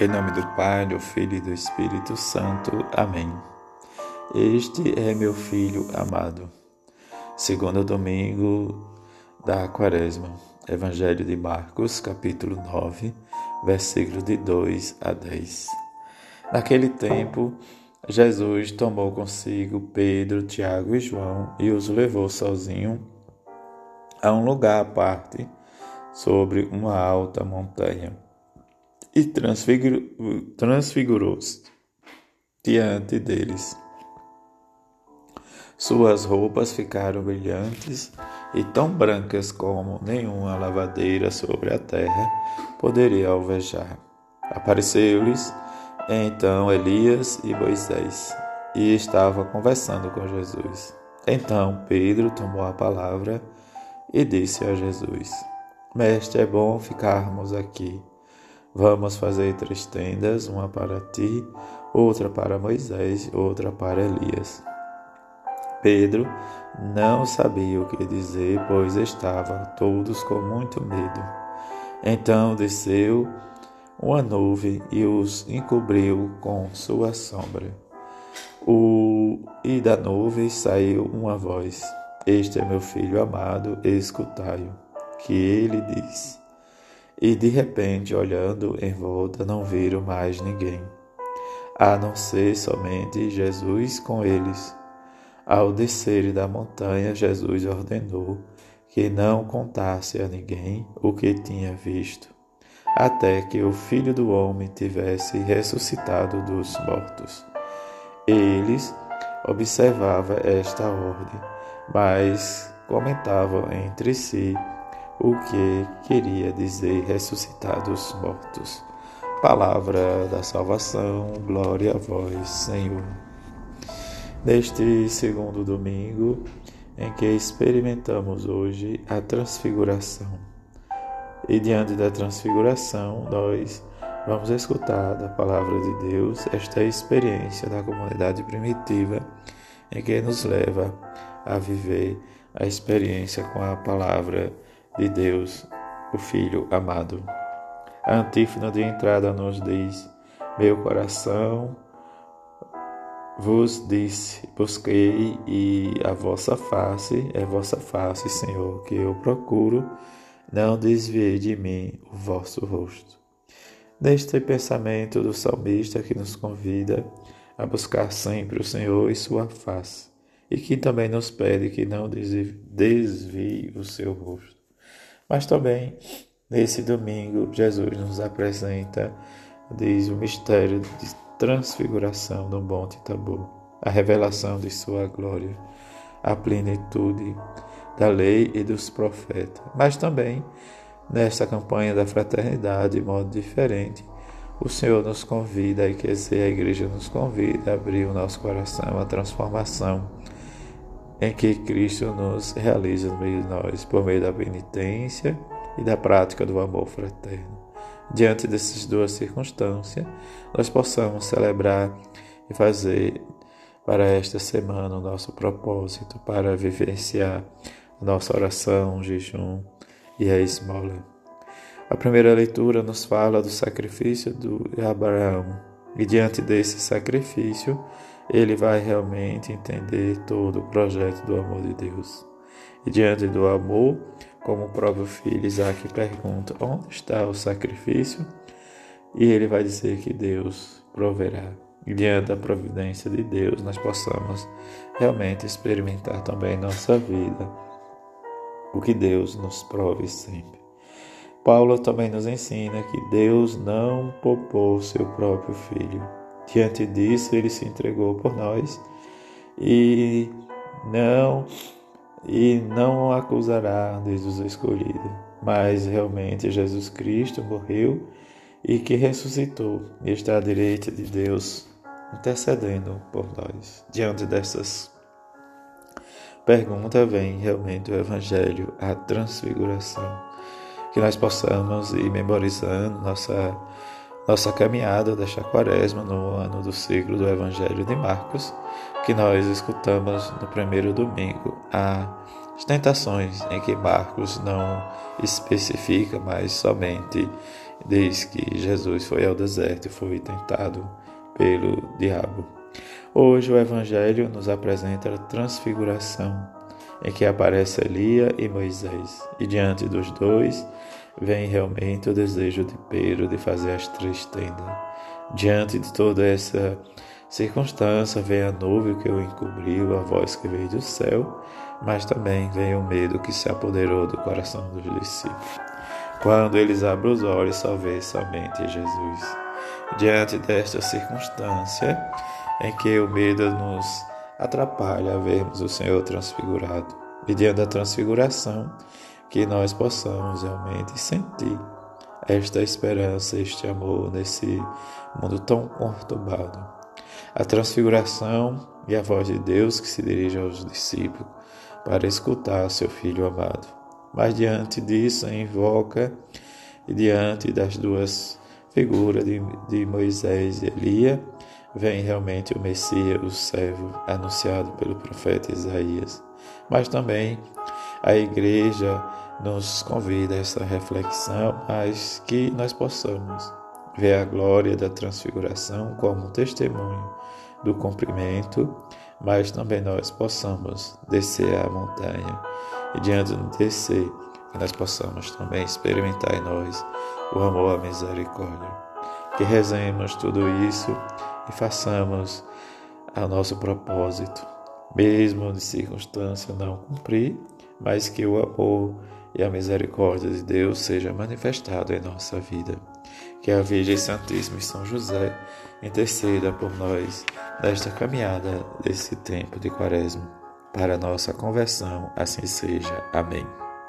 Em nome do Pai, do Filho e do Espírito Santo. Amém. Este é meu filho amado. Segundo domingo da Quaresma. Evangelho de Marcos, capítulo 9, versículo de 2 a 10. Naquele tempo, Jesus tomou consigo Pedro, Tiago e João e os levou sozinho a um lugar à parte, sobre uma alta montanha e transfigurou-se diante deles. Suas roupas ficaram brilhantes e tão brancas como nenhuma lavadeira sobre a terra poderia alvejar. Apareceu-lhes então Elias e Moisés e estava conversando com Jesus. Então Pedro tomou a palavra e disse a Jesus: Mestre, é bom ficarmos aqui. Vamos fazer três tendas, uma para ti, outra para Moisés, outra para Elias. Pedro não sabia o que dizer, pois estavam todos com muito medo. Então desceu uma nuvem e os encobriu com sua sombra. O... E da nuvem saiu uma voz: Este é meu filho amado, escutai-o. Que ele disse. E de repente, olhando em volta, não viram mais ninguém, a não ser somente Jesus com eles. Ao descerem da montanha, Jesus ordenou que não contasse a ninguém o que tinha visto, até que o Filho do Homem tivesse ressuscitado dos mortos. Eles observavam esta ordem, mas comentavam entre si o que queria dizer ressuscitar dos mortos. Palavra da salvação, glória a vós, Senhor. Neste segundo domingo, em que experimentamos hoje a transfiguração. E diante da transfiguração, nós vamos escutar da palavra de Deus esta experiência da comunidade primitiva em que nos leva a viver a experiência com a palavra de Deus, o Filho amado. A antífona de entrada nos diz: Meu coração vos disse: Busquei, e a vossa face é vossa face, Senhor, que eu procuro, não desviei de mim o vosso rosto. Neste pensamento do salmista que nos convida a buscar sempre o Senhor e sua face, e que também nos pede que não desvie o seu rosto. Mas também, nesse domingo, Jesus nos apresenta, diz, o mistério de transfiguração no Monte Tabor, a revelação de sua glória, a plenitude da lei e dos profetas. Mas também, nesta campanha da fraternidade, de modo diferente, o Senhor nos convida, e dizer, a igreja nos convida a abrir o nosso coração à transformação em que Cristo nos realiza no meio de nós, por meio da penitência e da prática do amor fraterno. Diante dessas duas circunstâncias, nós possamos celebrar e fazer para esta semana o nosso propósito para vivenciar a nossa oração, jejum e a esmola. A primeira leitura nos fala do sacrifício de Abraão, e diante desse sacrifício, ele vai realmente entender todo o projeto do amor de Deus. E diante do amor, como o próprio filho Isaac pergunta: onde está o sacrifício? E ele vai dizer que Deus proverá. E diante da providência de Deus, nós possamos realmente experimentar também em nossa vida o que Deus nos prove sempre. Paulo também nos ensina que Deus não poupou seu próprio filho Diante disso, ele se entregou por nós e não e não acusará desde os escolhidos, mas realmente Jesus Cristo morreu e que ressuscitou e está à direita de Deus intercedendo por nós. Diante dessas perguntas vem realmente o Evangelho, a transfiguração, que nós possamos ir memorizando nossa nossa caminhada desta quaresma no ano do ciclo do Evangelho de Marcos, que nós escutamos no primeiro domingo, as tentações em que Marcos não especifica, mas somente diz que Jesus foi ao deserto e foi tentado pelo diabo. Hoje o Evangelho nos apresenta a transfiguração, em que aparece Elia e Moisés, e diante dos dois vem realmente o desejo de Pedro de fazer as três tendas. Diante de toda essa circunstância, vem a nuvem que o encobriu, a voz que veio do céu, mas também vem o medo que se apoderou do coração dos discípulos. Quando eles abrem os olhos, só vê somente Jesus. Diante desta circunstância, em que o medo nos atrapalha a vermos o Senhor transfigurado, e diante da transfiguração, que nós possamos realmente sentir esta esperança, este amor nesse mundo tão conturbado. A transfiguração e a voz de Deus que se dirige aos discípulos para escutar seu filho amado. Mas diante disso, invoca e diante das duas figuras de, de Moisés e Elia, vem realmente o Messias, o servo anunciado pelo profeta Isaías. Mas também a igreja nos convida a essa reflexão, mas que nós possamos ver a glória da transfiguração como testemunho do cumprimento, mas também nós possamos descer a montanha e diante de descer, que nós possamos também experimentar em nós o amor, a misericórdia. Que rezemos tudo isso e façamos ao nosso propósito, mesmo de circunstância não cumprir, mas que o amor e a misericórdia de Deus seja manifestado em nossa vida. Que a Virgem Santíssima e São José interceda por nós nesta caminhada desse tempo de quaresma, para nossa conversão, assim seja. Amém.